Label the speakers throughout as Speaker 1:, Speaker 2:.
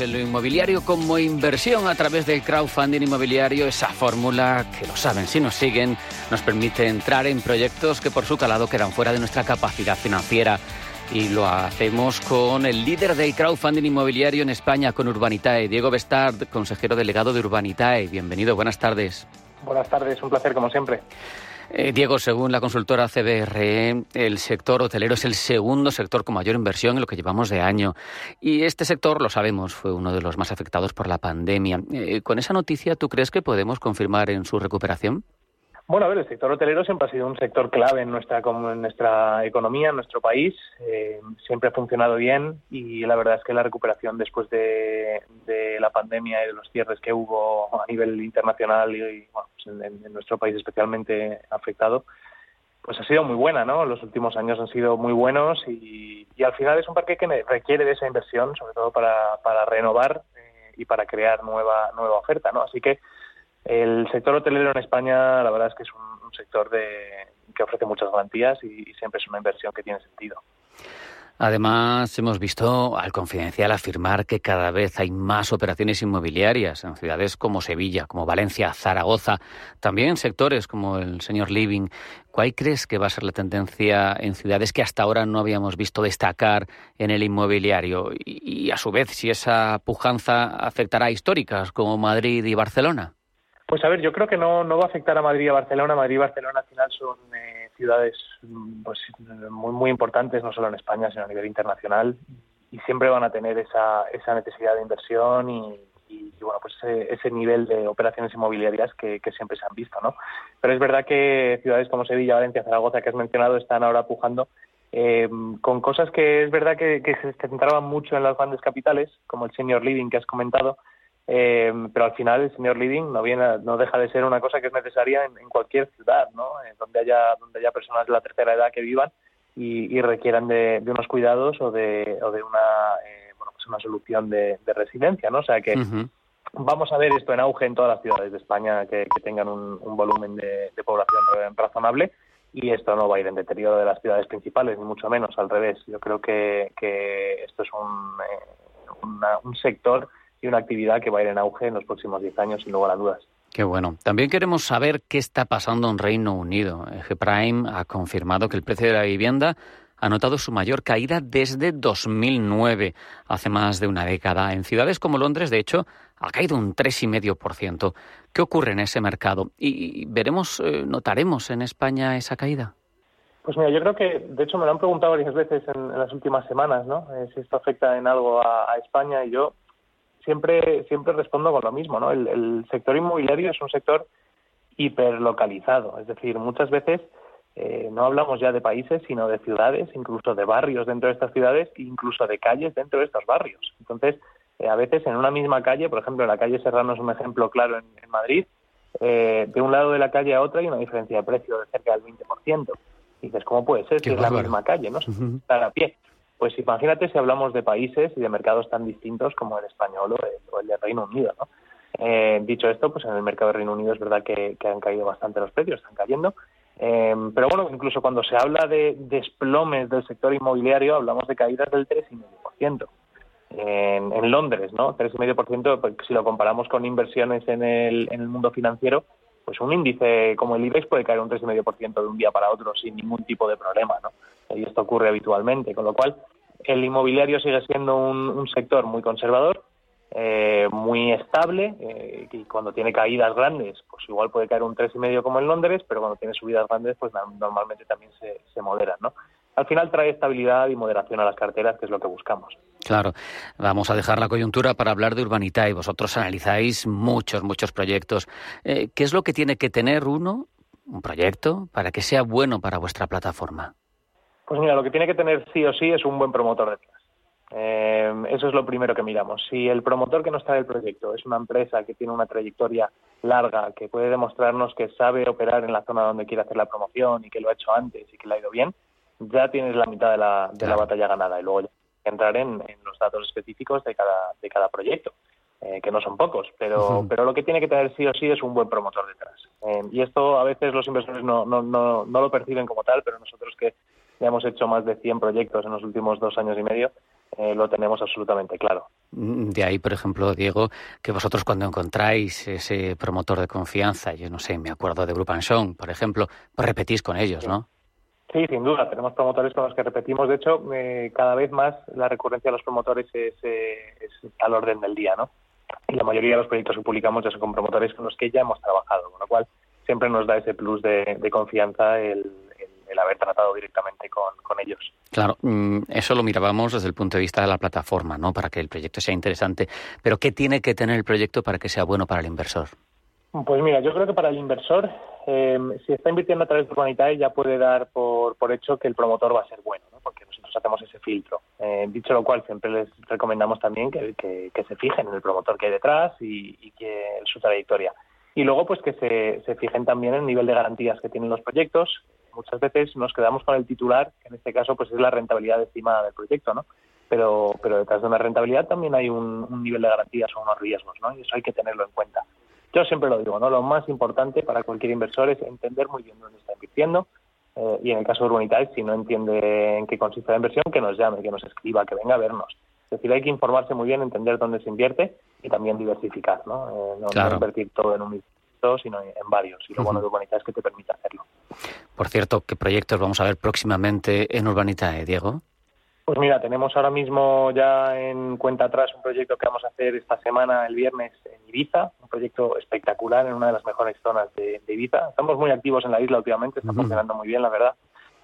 Speaker 1: En lo inmobiliario como inversión a través del crowdfunding inmobiliario, esa fórmula que lo saben si nos siguen, nos permite entrar en proyectos que por su calado quedan fuera de nuestra capacidad financiera. Y lo hacemos con el líder del crowdfunding inmobiliario en España, con Urbanitae, Diego Bestard, consejero delegado de Urbanitae. Bienvenido, buenas tardes.
Speaker 2: Buenas tardes, un placer como siempre.
Speaker 1: Eh, Diego, según la consultora CBRE, el sector hotelero es el segundo sector con mayor inversión en lo que llevamos de año. Y este sector, lo sabemos, fue uno de los más afectados por la pandemia. Eh, con esa noticia, ¿tú crees que podemos confirmar en su recuperación?
Speaker 2: Bueno, a ver, el sector hotelero siempre ha sido un sector clave en nuestra, en nuestra economía, en nuestro país. Eh, siempre ha funcionado bien y la verdad es que la recuperación después de, la pandemia y de los cierres que hubo a nivel internacional y, bueno, pues en, nuestro país especialmente afectado, pues ha sido muy buena, ¿no? Los últimos años han sido muy buenos y, al final es un parque que requiere de esa inversión, sobre todo para, para renovar eh, y para crear nueva, nueva oferta, ¿no? Así que el sector hotelero en España, la verdad es que es un, sector de, que ofrece muchas garantías y, siempre es una inversión que tiene sentido.
Speaker 1: Además, hemos visto al Confidencial afirmar que cada vez hay más operaciones inmobiliarias en ciudades como Sevilla, como Valencia, Zaragoza, también en sectores como el señor Living. ¿Cuál crees que va a ser la tendencia en ciudades que hasta ahora no habíamos visto destacar en el inmobiliario? Y, y a su vez, si esa pujanza afectará a históricas como Madrid y Barcelona.
Speaker 2: Pues a ver, yo creo que no, no va a afectar a Madrid y a Barcelona. Madrid y Barcelona al final son eh, ciudades mm, pues, muy, muy importantes, no solo en España, sino a nivel internacional, y siempre van a tener esa, esa necesidad de inversión y, bueno, pues ese, nivel de operaciones inmobiliarias que, siempre se han visto, ¿no? Pero es verdad que ciudades como Sevilla, Valencia, Zaragoza, que has mencionado, están ahora pujando eh, con cosas que es verdad que, que se centraban mucho en las grandes capitales, como el senior living que has comentado, eh, pero al final el señor living no viene no deja de ser una cosa que es necesaria en, cualquier ciudad no eh, donde haya donde haya personas de la tercera edad que vivan y, requieran de, unos cuidados o de, o de una eh, bueno pues una solución de, residencia no o sea que vamos a ver esto en auge en todas las ciudades de España que, tengan un, volumen de, población razonable y esto no va a ir en deterioro de las ciudades principales ni mucho menos al revés. Yo creo que, que esto es un, un sector y una actividad que va a ir en auge en los próximos 10 años, sin lugar a dudas.
Speaker 1: Qué bueno. También queremos saber qué está pasando en Reino Unido. G-Prime ha confirmado que el precio de la vivienda ha notado su mayor caída desde 2009, hace más de una década. En ciudades como Londres, de hecho, ha caído un 3,5%. ¿Qué ocurre en ese mercado? ¿Y veremos, eh, notaremos en España esa caída?
Speaker 2: Pues mira, yo creo que, de hecho, me lo han preguntado varias veces en, las últimas semanas, ¿no? Eh, si esto afecta en algo a España y yo siempre, siempre respondo con lo mismo, ¿no? El, sector inmobiliario es un sector hiperlocalizado, es decir, muchas veces eh, no hablamos ya de países, sino de ciudades, incluso de barrios dentro de estas ciudades, incluso de calles dentro de estos barrios. Entonces, eh, a veces en una misma calle, por ejemplo, la calle Serrano es un ejemplo claro en, Madrid, eh, de un lado de la calle a otra hay una diferencia de precio de cerca del 20%. Y dices, ¿cómo puede ser si es la misma calle, no? Estar a pie. Pues imagínate si hablamos de países y de mercados tan distintos como el español o el, de Reino Unido, ¿no? Eh, dicho esto, pues en el mercado de Reino Unido es verdad que, han caído bastante los precios, están cayendo. Eh, pero bueno, incluso cuando se habla de desplomes del sector inmobiliario, hablamos de caídas del 3,5%. En, en Londres, ¿no? 3,5%, pues, si lo comparamos con inversiones el, en el mundo financiero, pues un índice como el IBEX puede caer un 3,5% de un día para otro sin ningún tipo de problema, ¿no? Y esto ocurre habitualmente, con lo cual el inmobiliario sigue siendo un, sector muy conservador, eh, muy estable, eh, y cuando tiene caídas grandes, pues igual puede caer un 3,5 como en Londres, pero cuando tiene subidas grandes, pues normalmente también se, se moderan, ¿no? Al final trae estabilidad y moderación a las carteras, que es lo que buscamos.
Speaker 1: Claro, vamos a dejar la coyuntura para hablar de Urbanita y vosotros analizáis muchos, muchos proyectos. Eh, ¿Qué es lo que tiene que tener uno, un proyecto, para que sea bueno para vuestra plataforma?
Speaker 2: Pues mira, lo que tiene que tener sí o sí es un buen promotor detrás. Eh, eso es lo primero que miramos. Si el promotor que nos trae el proyecto es una empresa que tiene una trayectoria larga, que puede demostrarnos que sabe operar en la zona donde quiere hacer la promoción y que lo ha hecho antes y que le ha ido bien, ya tienes la mitad de la, de la batalla ganada. Y luego ya entrar en, en, los datos específicos de cada, de cada proyecto, eh, que no son pocos, pero, pero lo que tiene que tener sí o sí es un buen promotor detrás. Eh, y esto a veces los inversores no, no, no, no lo perciben como tal, pero nosotros que ya hemos hecho más de 100 proyectos en los últimos dos años y medio, eh, lo tenemos absolutamente claro.
Speaker 1: Mm, de ahí, por ejemplo, Diego, que vosotros cuando encontráis ese promotor de confianza, yo no sé, me acuerdo de Group Song, por ejemplo, pues repetís con ellos,
Speaker 2: sí.
Speaker 1: ¿no?
Speaker 2: Sí, sin duda. Tenemos promotores con los que repetimos. De hecho, eh, cada vez más la recurrencia de los promotores es, eh, es, al orden del día, ¿no? Y la mayoría de los proyectos que publicamos ya son con promotores con los que ya hemos trabajado, con lo cual siempre nos da ese plus de, de confianza el, haber tratado directamente con, con, ellos.
Speaker 1: Claro, mm, eso lo mirábamos desde el punto de vista de la plataforma, ¿no? Para que el proyecto sea interesante. Pero ¿qué tiene que tener el proyecto para que sea bueno para el inversor?
Speaker 2: Pues mira, yo creo que para el inversor, eh, si está invirtiendo a través de Urbanitae, ya puede dar por, por hecho que el promotor va a ser bueno, ¿no? porque nosotros hacemos ese filtro. Eh, dicho lo cual, siempre les recomendamos también que, que, se fijen en el promotor que hay detrás y, que su trayectoria. Y luego, pues que se, se fijen también en el nivel de garantías que tienen los proyectos. Muchas veces nos quedamos con el titular, que en este caso pues es la rentabilidad estimada del proyecto, ¿no? Pero, pero detrás de una rentabilidad también hay un nivel de garantías o unos riesgos, ¿no? Y eso hay que tenerlo en cuenta. Yo siempre lo digo, ¿no? Lo más importante para cualquier inversor es entender muy bien dónde está invirtiendo eh, y en el caso de Urbanitae, si no entiende en qué consiste la inversión, que nos llame, que nos escriba, que venga a vernos. Es decir, hay que informarse muy bien, entender dónde se invierte y también diversificar, ¿no? Eh, no,
Speaker 1: claro.
Speaker 2: no, invertir todo en un mismo sino en varios. Y lo uh -huh. bueno de Urbanitae es que te permite hacerlo.
Speaker 1: Por cierto, ¿qué proyectos vamos a ver próximamente en Urbanitae, Diego?
Speaker 2: Pues mira, tenemos ahora mismo ya en cuenta atrás un proyecto que vamos a hacer esta semana, el viernes, en Ibiza, un proyecto espectacular en una de las mejores zonas de, de Ibiza. Estamos muy activos en la isla últimamente, está uh -huh. funcionando muy bien, la verdad.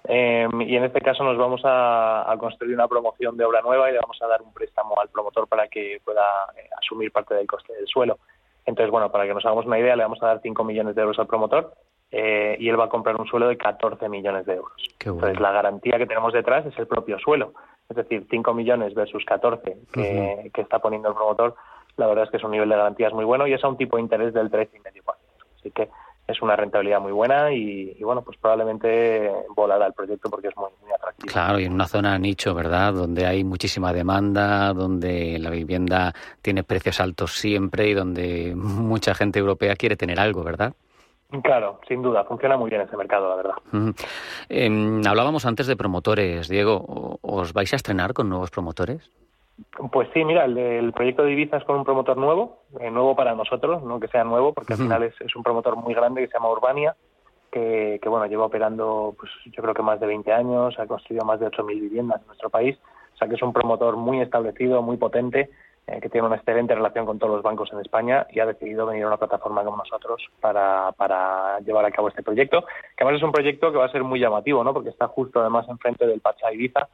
Speaker 2: Eh, y en este caso nos vamos a, a, construir una promoción de obra nueva y le vamos a dar un préstamo al promotor para que pueda eh, asumir parte del coste del suelo. Entonces, bueno, para que nos hagamos una idea, le vamos a dar 5 millones de euros al promotor eh, y él va a comprar un suelo de 14 millones de euros.
Speaker 1: Bueno.
Speaker 2: Entonces, la garantía que tenemos detrás es el propio suelo. Es decir, 5 millones versus 14 que, uh -huh. que, está poniendo el promotor, la verdad es que es un nivel de garantías muy bueno y es a un tipo de interés del 13,5%. Así que es una rentabilidad muy buena y, y, bueno, pues probablemente volará el proyecto porque es muy, muy atractivo.
Speaker 1: Claro, y en una zona nicho, ¿verdad? Donde hay muchísima demanda, donde la vivienda tiene precios altos siempre y donde mucha gente europea quiere tener algo, ¿verdad?
Speaker 2: Claro, sin duda, funciona muy bien ese mercado, la verdad.
Speaker 1: Uh -huh. eh, hablábamos antes de promotores, Diego. ¿Os vais a estrenar con nuevos promotores?
Speaker 2: Pues sí, mira, el, el, proyecto de Ibiza es con un promotor nuevo, eh, nuevo para nosotros, no que sea nuevo, porque uh -huh. al final es, es, un promotor muy grande que se llama Urbania, que, que, bueno, lleva operando, pues yo creo que más de 20 años, ha construido más de 8.000 viviendas en nuestro país, o sea que es un promotor muy establecido, muy potente, eh, que tiene una excelente relación con todos los bancos en España y ha decidido venir a una plataforma como nosotros para, para llevar a cabo este proyecto, que además es un proyecto que va a ser muy llamativo, ¿no? Porque está justo además enfrente del Pacha Ibiza,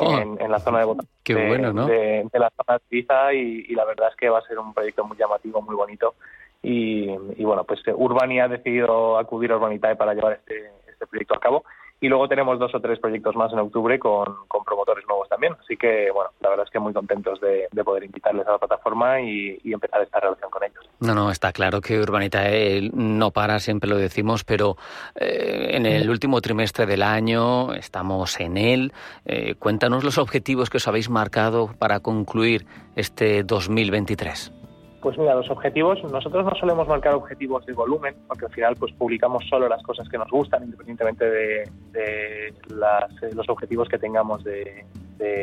Speaker 2: en, en, la zona de
Speaker 1: Qué
Speaker 2: de,
Speaker 1: bueno, ¿no?
Speaker 2: de, de, la zona de Ibiza y, y, la verdad es que va a ser un proyecto muy llamativo, muy bonito y, y bueno, pues Urbani ha decidido acudir a Urbanitae para llevar este, este proyecto a cabo y luego tenemos dos o tres proyectos más en octubre con, con, promotores nuevos también. Así que, bueno, la verdad es que muy contentos de, de poder invitarles a la plataforma y, empezar esta relación con ellos.
Speaker 1: No, no, está claro que Urbanitae no para, siempre lo decimos, pero eh, en el último trimestre del año estamos en él. Eh, cuéntanos los objetivos que os habéis marcado para concluir este 2023.
Speaker 2: Pues mira, los objetivos, nosotros no solemos marcar objetivos de volumen, porque al final pues publicamos solo las cosas que nos gustan, independientemente de, de las, los objetivos que tengamos de,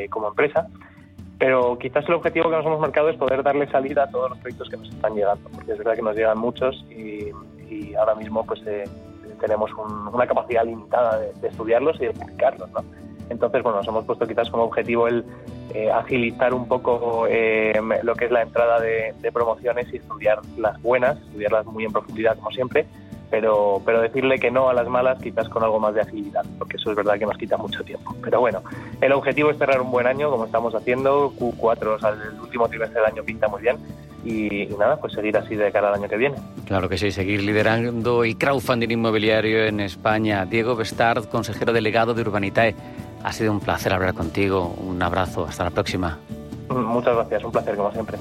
Speaker 2: como empresa. Pero quizás el objetivo que nos hemos marcado es poder darle salida a todos los proyectos que nos están llegando, porque es verdad que nos llegan muchos y, y ahora mismo pues eh, tenemos un, una capacidad limitada de, de, estudiarlos y de publicarlos, ¿no? Entonces, bueno, nos hemos puesto quizás como objetivo el eh, agilizar un poco eh, lo que es la entrada de, de, promociones y estudiar las buenas, estudiarlas muy en profundidad como siempre, pero, pero decirle que no a las malas quizás con algo más de agilidad, porque eso es verdad que nos quita mucho tiempo. Pero bueno, el objetivo es cerrar un buen año como estamos haciendo, Q4, o sea, el último trimestre del año pinta muy bien y, nada, pues seguir así de cara al año que viene.
Speaker 1: Claro que sí, seguir liderando y crowdfunding inmobiliario en España. Diego Bestard, consejero delegado de Urbanitae. Ha sido un placer hablar contigo. Un abrazo. Hasta la próxima.
Speaker 2: Muchas gracias. Un placer, como siempre.